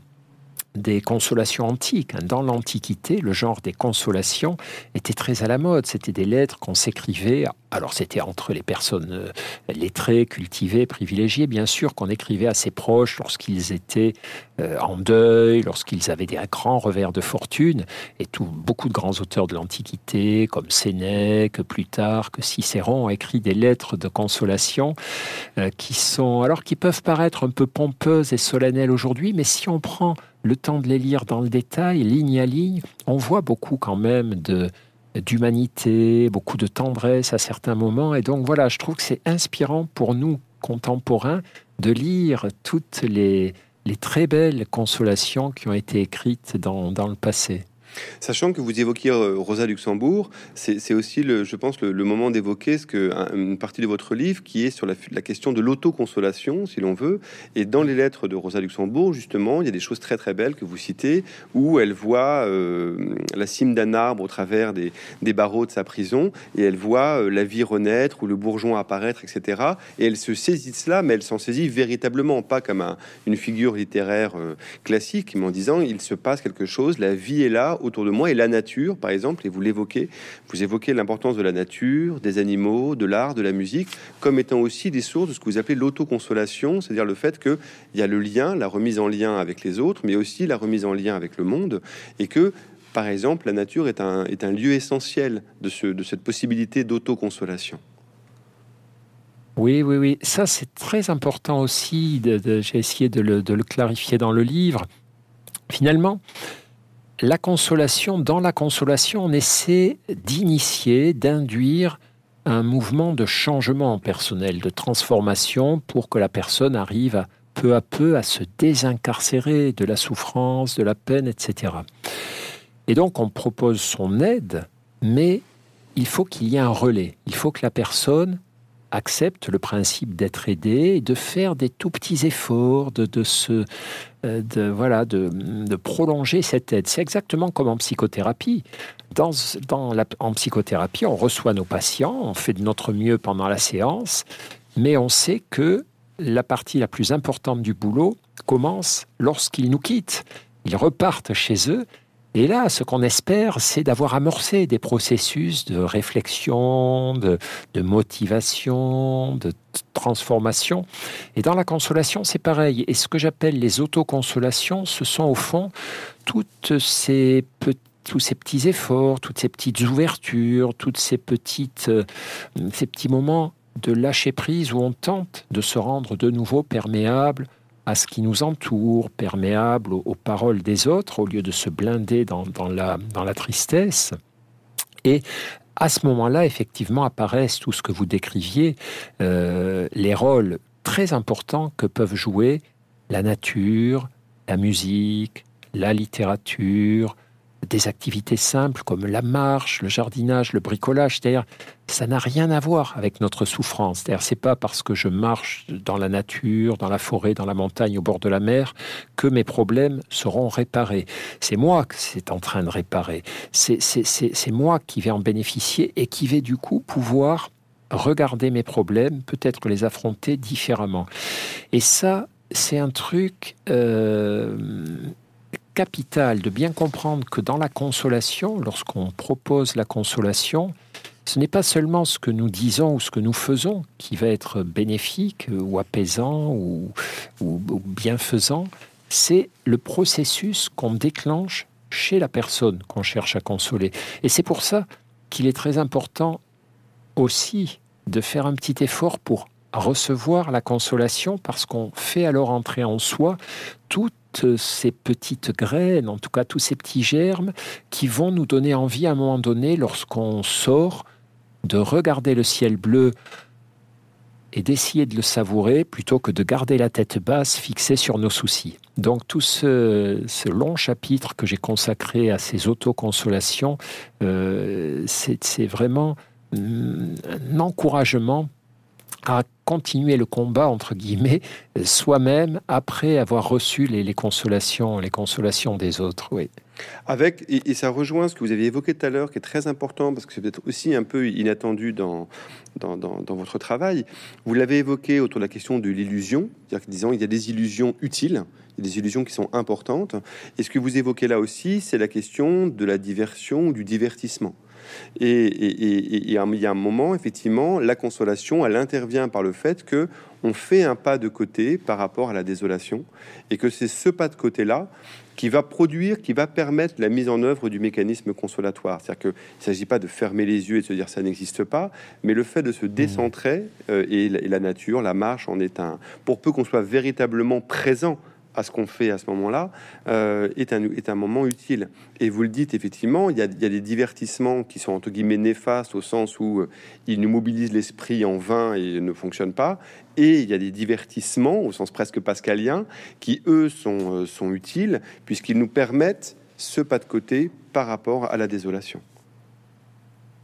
des consolations antiques. Dans l'Antiquité, le genre des consolations était très à la mode. C'était des lettres qu'on s'écrivait. Alors c'était entre les personnes euh, lettrées, cultivées, privilégiées, bien sûr, qu'on écrivait à ses proches lorsqu'ils étaient euh, en deuil, lorsqu'ils avaient des grands revers de fortune. Et beaucoup de grands auteurs de l'Antiquité, comme Sénèque, plus tard, que Cicéron, ont écrit des lettres de consolation euh, qui sont, alors qui peuvent paraître un peu pompeuses et solennelles aujourd'hui, mais si on prend le temps de les lire dans le détail, ligne à ligne, on voit beaucoup quand même d'humanité, beaucoup de tendresse à certains moments. Et donc voilà, je trouve que c'est inspirant pour nous contemporains de lire toutes les, très belles consolations qui ont été écrites dans le passé. Sachant que vous évoquiez euh, Rosa Luxembourg, c'est aussi, le, je pense, le, moment d'évoquer ce que une partie de votre livre qui est sur la, question de l'autoconsolation, si l'on veut. Et dans les lettres de Rosa Luxembourg, justement, il y a des choses très très belles que vous citez, où elle voit euh, la cime d'un arbre au travers des, des, barreaux de sa prison, et elle voit euh, la vie renaître ou le bourgeon apparaître, etc. Et elle se saisit de cela, mais elle s'en saisit véritablement, pas comme une figure littéraire classique, mais en disant il se passe quelque chose, la vie est là autour de moi et la nature, par exemple, et vous l'évoquez, vous évoquez l'importance de la nature, des animaux, de l'art, de la musique, comme étant aussi des sources de ce que vous appelez l'autoconsolation, c'est-à-dire le fait qu'il y a le lien, la remise en lien avec les autres, mais aussi la remise en lien avec le monde, et que par exemple, la nature est un, est un lieu essentiel de, ce, de cette possibilité d'autoconsolation. Oui, oui, oui. Ça, c'est très important aussi. J'ai essayé de le, clarifier dans le livre. Finalement, la consolation, dans la consolation, on essaie d'initier, d'induire un mouvement de changement personnel, de transformation pour que la personne arrive peu à peu à se désincarcérer de la souffrance, de la peine, etc. Et donc on propose son aide, mais il faut qu'il y ait un relais. Il faut que la personne accepte le principe d'être aidé et de faire des tout petits efforts, de, se, de, voilà, de, de, prolonger cette aide. C'est exactement comme en psychothérapie. Dans, dans la, en psychothérapie, on reçoit nos patients, on fait de notre mieux pendant la séance, mais on sait que la partie la plus importante du boulot commence lorsqu'ils nous quittent. Ils repartent chez eux et là, ce qu'on espère, c'est d'avoir amorcé des processus de réflexion, de, motivation, de transformation. Et dans la consolation, c'est pareil. Et ce que j'appelle les autoconsolations, ce sont au fond toutes ces tous ces petits efforts, toutes ces petites ouvertures, toutes ces petites, euh, ces petits moments de lâcher prise où on tente de se rendre de nouveau perméable à ce qui nous entoure, perméable aux, paroles des autres, au lieu de se blinder dans, la, tristesse. Et à ce moment-là, effectivement, apparaissent tout ce que vous décriviez, euh, les rôles très importants que peuvent jouer la nature, la musique, la littérature, des activités simples comme la marche, le jardinage, le bricolage. C'est-à-dire, ça n'a rien à voir avec notre souffrance. C'est-à-dire, c'est pas parce que je marche dans la nature, dans la forêt, dans la montagne, au bord de la mer, que mes problèmes seront réparés. C'est moi que c'est en train de réparer. C'est moi qui vais en bénéficier et qui vais du coup pouvoir regarder mes problèmes, peut-être les affronter différemment. Et ça, c'est un truc euh, capital de bien comprendre que dans la consolation, lorsqu'on propose la consolation, ce n'est pas seulement ce que nous disons ou ce que nous faisons qui va être bénéfique ou apaisant ou, ou bienfaisant, c'est le processus qu'on déclenche chez la personne qu'on cherche à consoler. Et c'est pour ça qu'il est très important aussi de faire un petit effort pour recevoir la consolation parce qu'on fait alors entrer en soi ces petites graines, en tout cas tous ces petits germes qui vont nous donner envie à un moment donné, lorsqu'on sort, de regarder le ciel bleu et d'essayer de le savourer plutôt que de garder la tête basse fixée sur nos soucis. Donc tout ce, long chapitre que j'ai consacré à ces autoconsolations, euh, c'est vraiment mm, un encouragement à continuer le combat entre guillemets soi-même après avoir reçu les, consolations, les consolations des autres. Oui. Avec et, ça rejoint ce que vous aviez évoqué tout à l'heure, qui est très important parce que c'est peut-être aussi un peu inattendu dans dans, dans, votre travail. Vous l'avez évoqué autour de la question de l'illusion, c'est-à-dire disant il y a des illusions utiles, des illusions qui sont importantes. Et ce que vous évoquez là aussi, c'est la question de la diversion du divertissement. Et, il y a un moment, effectivement, la consolation, elle intervient par le fait que on fait un pas de côté par rapport à la désolation, et que c'est ce pas de côté-là qui va produire, qui va permettre la mise en œuvre du mécanisme consolatoire. C'est-à-dire qu'il ne s'agit pas de fermer les yeux et de se dire ça n'existe pas, mais le fait de se décentrer, euh, et, la, et, la, nature, la marche en est un... Pour peu qu'on soit véritablement présent à ce qu'on fait à ce moment-là euh, est, un, est un moment utile. Et vous le dites effectivement, il y, a, des divertissements qui sont entre guillemets néfastes au sens où euh, ils nous mobilisent l'esprit en vain et ne fonctionnent pas. Et il y a des divertissements au sens presque pascalien qui eux sont, euh, sont utiles puisqu'ils nous permettent ce pas de côté par rapport à la désolation.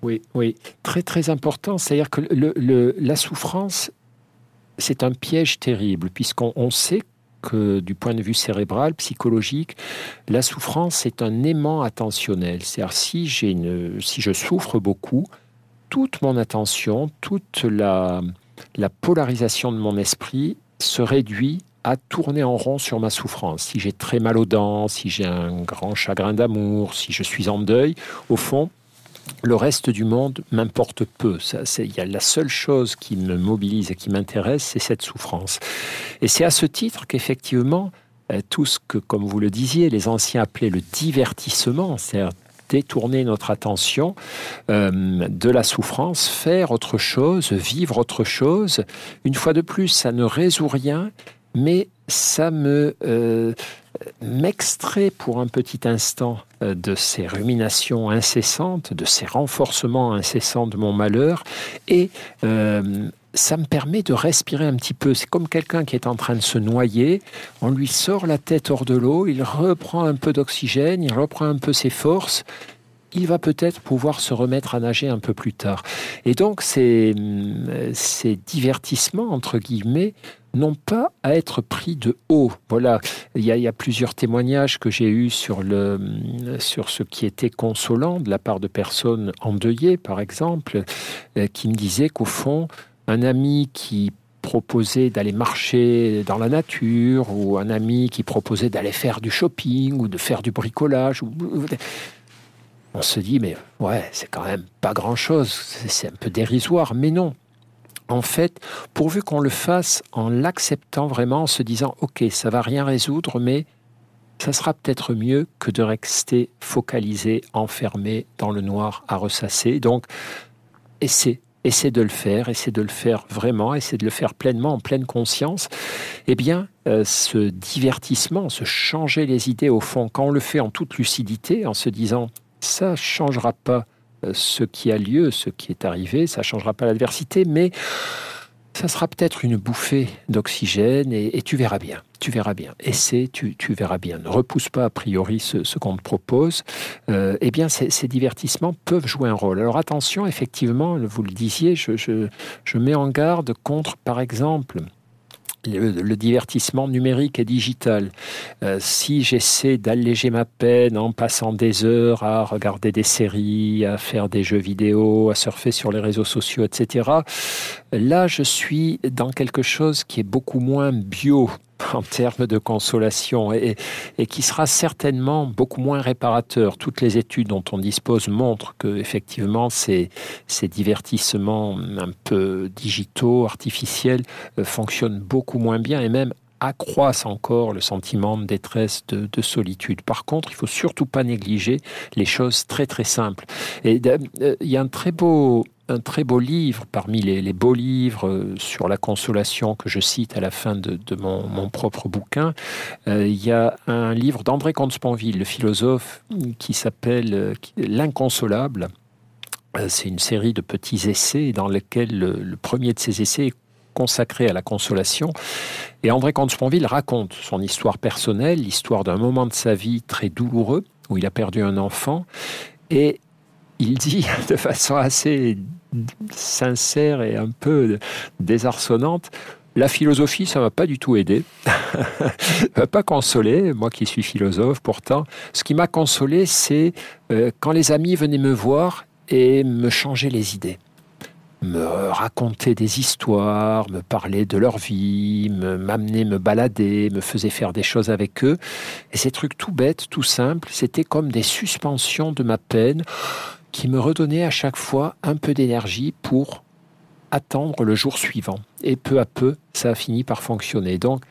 Oui, oui, très très important. C'est-à-dire que la souffrance, c'est un piège terrible puisqu'on sait du point de vue cérébral, psychologique, la souffrance est un aimant attentionnel. C'est-à-dire si, si je souffre beaucoup, toute mon attention, toute la polarisation de mon esprit se réduit à tourner en rond sur ma souffrance. Si j'ai très mal aux dents, si j'ai un grand chagrin d'amour, si je suis en deuil, au fond, le reste du monde m'importe peu. Y a la seule chose qui me mobilise et qui m'intéresse, c'est cette souffrance. Et c'est à ce titre qu'effectivement, euh, tout ce que, comme vous le disiez, les anciens appelaient le divertissement, c'est-à-dire détourner notre attention euh, de la souffrance, faire autre chose, vivre autre chose. Une fois de plus, ça ne résout rien, mais ça me euh, m'extrait pour un petit instant euh, de ces ruminations incessantes, de ces renforcements incessants de mon malheur, et euh, ça me permet de respirer un petit peu. C'est comme quelqu'un qui est en train de se noyer, on lui sort la tête hors de l'eau, il reprend un peu d'oxygène, il reprend un peu ses forces, il va peut-être pouvoir se remettre à nager un peu plus tard. Et donc ces, ces divertissements, entre guillemets, n'ont pas à être pris de haut. Voilà, il y a, plusieurs témoignages que j'ai eus sur, le, sur ce qui était consolant de la part de personnes endeuillées, par exemple, euh, qui me disaient qu'au fond, un ami qui proposait d'aller marcher dans la nature, ou un ami qui proposait d'aller faire du shopping, ou de faire du bricolage, on se dit, mais ouais, c'est quand même pas grand-chose, c'est un peu dérisoire, mais non, en fait, pourvu qu'on le fasse en l'acceptant vraiment, en se disant, OK, ça va rien résoudre, mais ça sera peut-être mieux que de rester focalisé, enfermé dans le noir à ressasser. Donc, essaie, essaie de le faire, essaie de le faire vraiment, essaie de le faire pleinement, en pleine conscience. Eh bien, euh, ce divertissement, se changer les idées au fond, quand on le fait en toute lucidité, en se disant, ça changera pas ce qui a lieu, ce qui est arrivé, ça ne changera pas l'adversité, mais ça sera peut-être une bouffée d'oxygène et, tu verras bien. Tu verras bien. Essaie, tu, tu verras bien. Ne repousse pas a priori ce, qu'on te propose. Euh, eh bien, ces, divertissements peuvent jouer un rôle. Alors attention, effectivement, vous le disiez, je mets en garde contre, par exemple, le, divertissement numérique et digital. Euh, si j'essaie d'alléger ma peine en passant des heures à regarder des séries, à faire des jeux vidéo, à surfer sur les réseaux sociaux, etc., là, je suis dans quelque chose qui est beaucoup moins bio en termes de consolation et, qui sera certainement beaucoup moins réparateur. Toutes les études dont on dispose montrent que effectivement ces, divertissements un peu digitaux, artificiels, euh, fonctionnent beaucoup moins bien et même accroissent encore le sentiment de détresse, de, solitude. Par contre, il faut surtout pas négliger les choses très très simples. Et euh, il y a un très beau un très beau livre, parmi les, beaux livres euh, sur la consolation que je cite à la fin de, mon, propre bouquin, euh, il y a un livre d'André Comte-Sponville, le philosophe, qui s'appelle L'inconsolable. C'est une série de petits essais dans lesquels le premier de ces essais est consacré à la consolation. Et André Comte-Sponville raconte son histoire personnelle, l'histoire d'un moment de sa vie très douloureux où il a perdu un enfant. Et il dit de façon assez sincère et un peu désarçonnante, la philosophie, ça m'a pas du tout aidé. m'a pas consolé, moi qui suis philosophe pourtant. Ce qui m'a consolé, c'est euh, quand les amis venaient me voir et me changer les idées me raconter des histoires, me parler de leur vie, m'amener me, balader, me faisait faire des choses avec eux. Et ces trucs tout bêtes, tout simples, c'était comme des suspensions de ma peine qui me redonnaient à chaque fois un peu d'énergie pour attendre le jour suivant. Et peu à peu, ça a fini par fonctionner. Donc,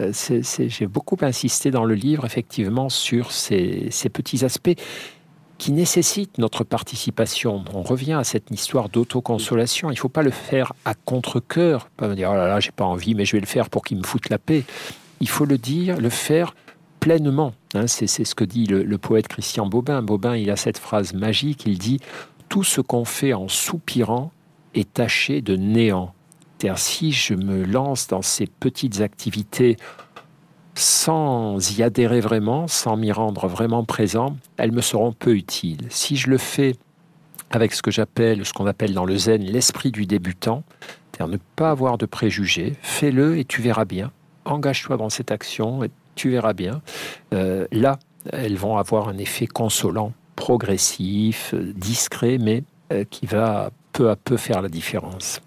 euh, j'ai beaucoup insisté dans le livre, effectivement, sur ces petits aspects qui nécessite notre participation. On revient à cette histoire d'autoconsolation. Il ne faut pas le faire à contre-coeur, pas me dire oh là là, j'ai pas envie, mais je vais le faire pour qu'il me foute la paix. Il faut le dire, le faire pleinement. Hein, c'est ce que dit le, poète Christian Bobin. Bobin, il a cette phrase magique. Il dit tout ce qu'on fait en soupirant est taché de néant. Si je me lance dans ces petites activités sans y adhérer vraiment, sans m'y rendre vraiment présent, elles me seront peu utiles. Si je le fais avec ce que j'appelle, ce qu'on appelle dans le zen, l'esprit du débutant, c'est-à-dire ne pas avoir de préjugés, fais-le et tu verras bien. Engage-toi dans cette action et tu verras bien. Euh, là, elles vont avoir un effet consolant, progressif, discret, mais euh, qui va peu à peu faire la différence.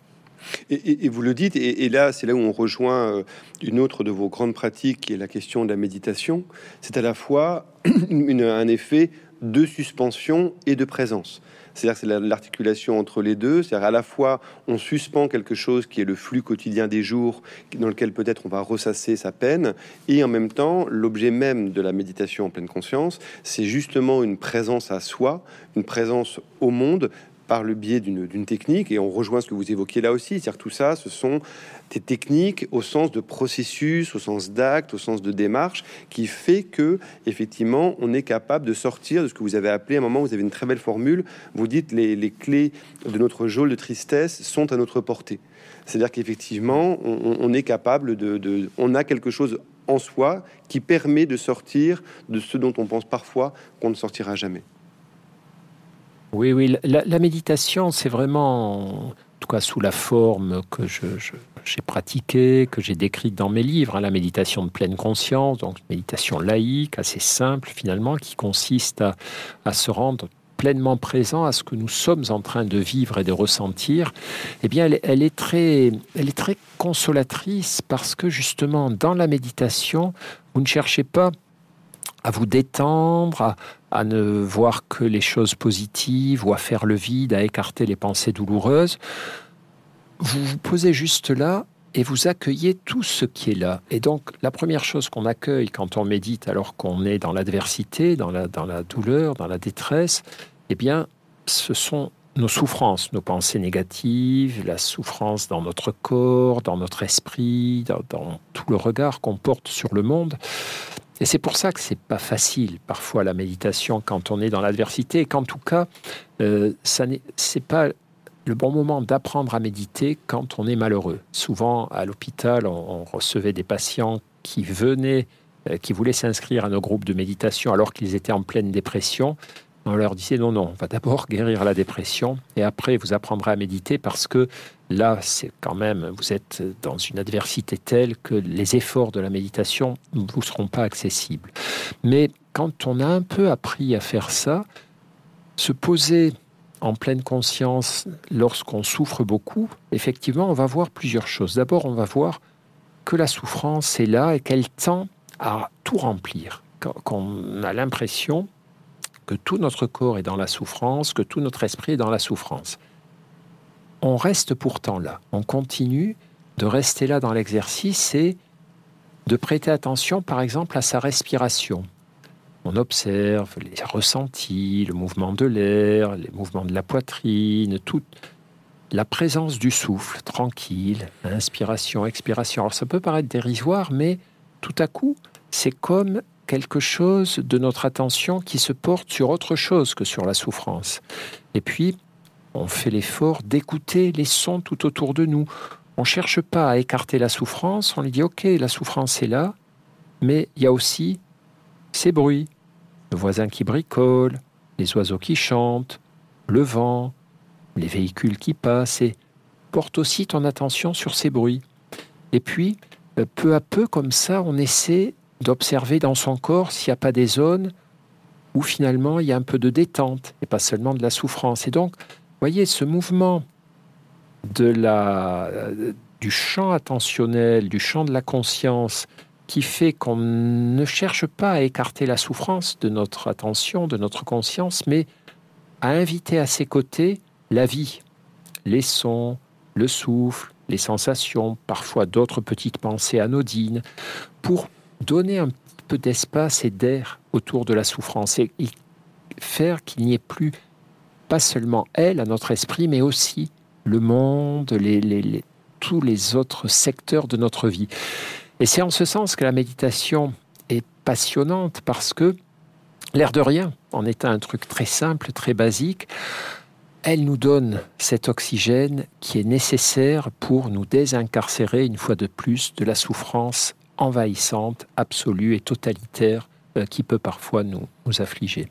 Et, vous le dites, et, là, c'est là où on rejoint euh, une autre de vos grandes pratiques, qui est la question de la méditation. C'est à la fois un effet de suspension et de présence. C'est-à-dire c'est l'articulation entre les deux. C'est-à-dire à la fois on suspend quelque chose qui est le flux quotidien des jours, dans lequel peut-être on va ressasser sa peine, et en même temps l'objet même de la méditation en pleine conscience, c'est justement une présence à soi, une présence au monde, par le biais d'une technique, et on rejoint ce que vous évoquiez là aussi, c'est-à-dire tout ça, ce sont des techniques au sens de processus, au sens d'acte, au sens de démarche, qui fait que effectivement on est capable de sortir de ce que vous avez appelé à un moment, vous avez une très belle formule, vous dites les, les clés de notre geôle de tristesse sont à notre portée. C'est-à-dire qu'effectivement on, est capable de, de, on a quelque chose en soi qui permet de sortir de ce dont on pense parfois qu'on ne sortira jamais. Oui, oui, la, méditation, c'est vraiment, en tout cas sous la forme que j'ai pratiquée, que j'ai décrite dans mes livres, hein, la méditation de pleine conscience, donc méditation laïque, assez simple finalement, qui consiste à, se rendre pleinement présent à ce que nous sommes en train de vivre et de ressentir, eh bien, elle, est très, elle est très consolatrice parce que justement, dans la méditation, vous ne cherchez pas à vous détendre, à, ne voir que les choses positives ou à faire le vide, à écarter les pensées douloureuses. Vous vous posez juste là et vous accueillez tout ce qui est là. Et donc, la première chose qu'on accueille quand on médite alors qu'on est dans l'adversité, dans la, douleur, dans la détresse, eh bien, ce sont nos souffrances, nos pensées négatives, la souffrance dans notre corps, dans notre esprit, dans tout le regard qu'on porte sur le monde. Et c'est pour ça que c'est pas facile parfois la méditation quand on est dans l'adversité, et qu'en tout cas, euh, ça n'est c'est pas le bon moment d'apprendre à méditer quand on est malheureux. Souvent à l'hôpital, on, recevait des patients qui venaient, euh, qui voulaient s'inscrire à nos groupes de méditation alors qu'ils étaient en pleine dépression on leur disait non, non, on va d'abord guérir la dépression et après vous apprendrez à méditer parce que là, c'est quand même, vous êtes dans une adversité telle que les efforts de la méditation ne vous seront pas accessibles. Mais quand on a un peu appris à faire ça, se poser en pleine conscience lorsqu'on souffre beaucoup, effectivement, on va voir plusieurs choses. D'abord, on va voir que la souffrance est là et qu'elle tend à tout remplir. Qu'on a l'impression que tout notre corps est dans la souffrance, que tout notre esprit est dans la souffrance. On reste pourtant là, on continue de rester là dans l'exercice et de prêter attention par exemple à sa respiration. On observe les ressentis, le mouvement de l'air, les mouvements de la poitrine, toute la présence du souffle tranquille, inspiration, expiration. Alors ça peut paraître dérisoire, mais tout à coup, c'est comme quelque chose de notre attention qui se porte sur autre chose que sur la souffrance. Et puis, on fait l'effort d'écouter les sons tout autour de nous. On ne cherche pas à écarter la souffrance, on lui dit ok, la souffrance est là, mais il y a aussi ces bruits, le voisin qui bricole, les oiseaux qui chantent, le vent, les véhicules qui passent, et porte aussi ton attention sur ces bruits. Et puis, euh, peu à peu, comme ça, on essaie d'observer dans son corps s'il n'y a pas des zones où finalement il y a un peu de détente et pas seulement de la souffrance. Et donc, voyez, ce mouvement de la, euh, du champ attentionnel, du champ de la conscience, qui fait qu'on ne cherche pas à écarter la souffrance de notre attention, de notre conscience, mais à inviter à ses côtés la vie, les sons, le souffle, les sensations, parfois d'autres petites pensées anodines, pour donner un peu d'espace et d'air autour de la souffrance et faire qu'il n'y ait plus pas seulement elle à notre esprit, mais aussi le monde, tous les autres secteurs de notre vie. Et c'est en ce sens que la méditation est passionnante parce que, l'air de rien, en étant un truc très simple, très basique, elle nous donne cet oxygène qui est nécessaire pour nous désincarcérer une fois de plus de la souffrance envahissante, absolue et totalitaire euh, qui peut parfois nous, nous affliger.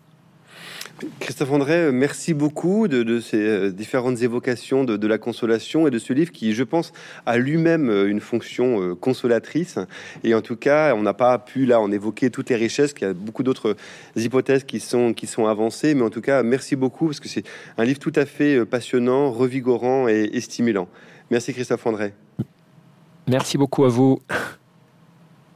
Christophe André, merci beaucoup de, ces euh, différentes évocations de, la consolation et de ce livre qui, je pense, a lui-même euh, une fonction euh, consolatrice. Et en tout cas, on n'a pas pu là en évoquer toutes les richesses, qu'il y a beaucoup d'autres hypothèses qui sont, qui sont avancées. Mais en tout cas, merci beaucoup parce que c'est un livre tout à fait passionnant, revigorant et, et stimulant. Merci Christophe André. Merci beaucoup à vous.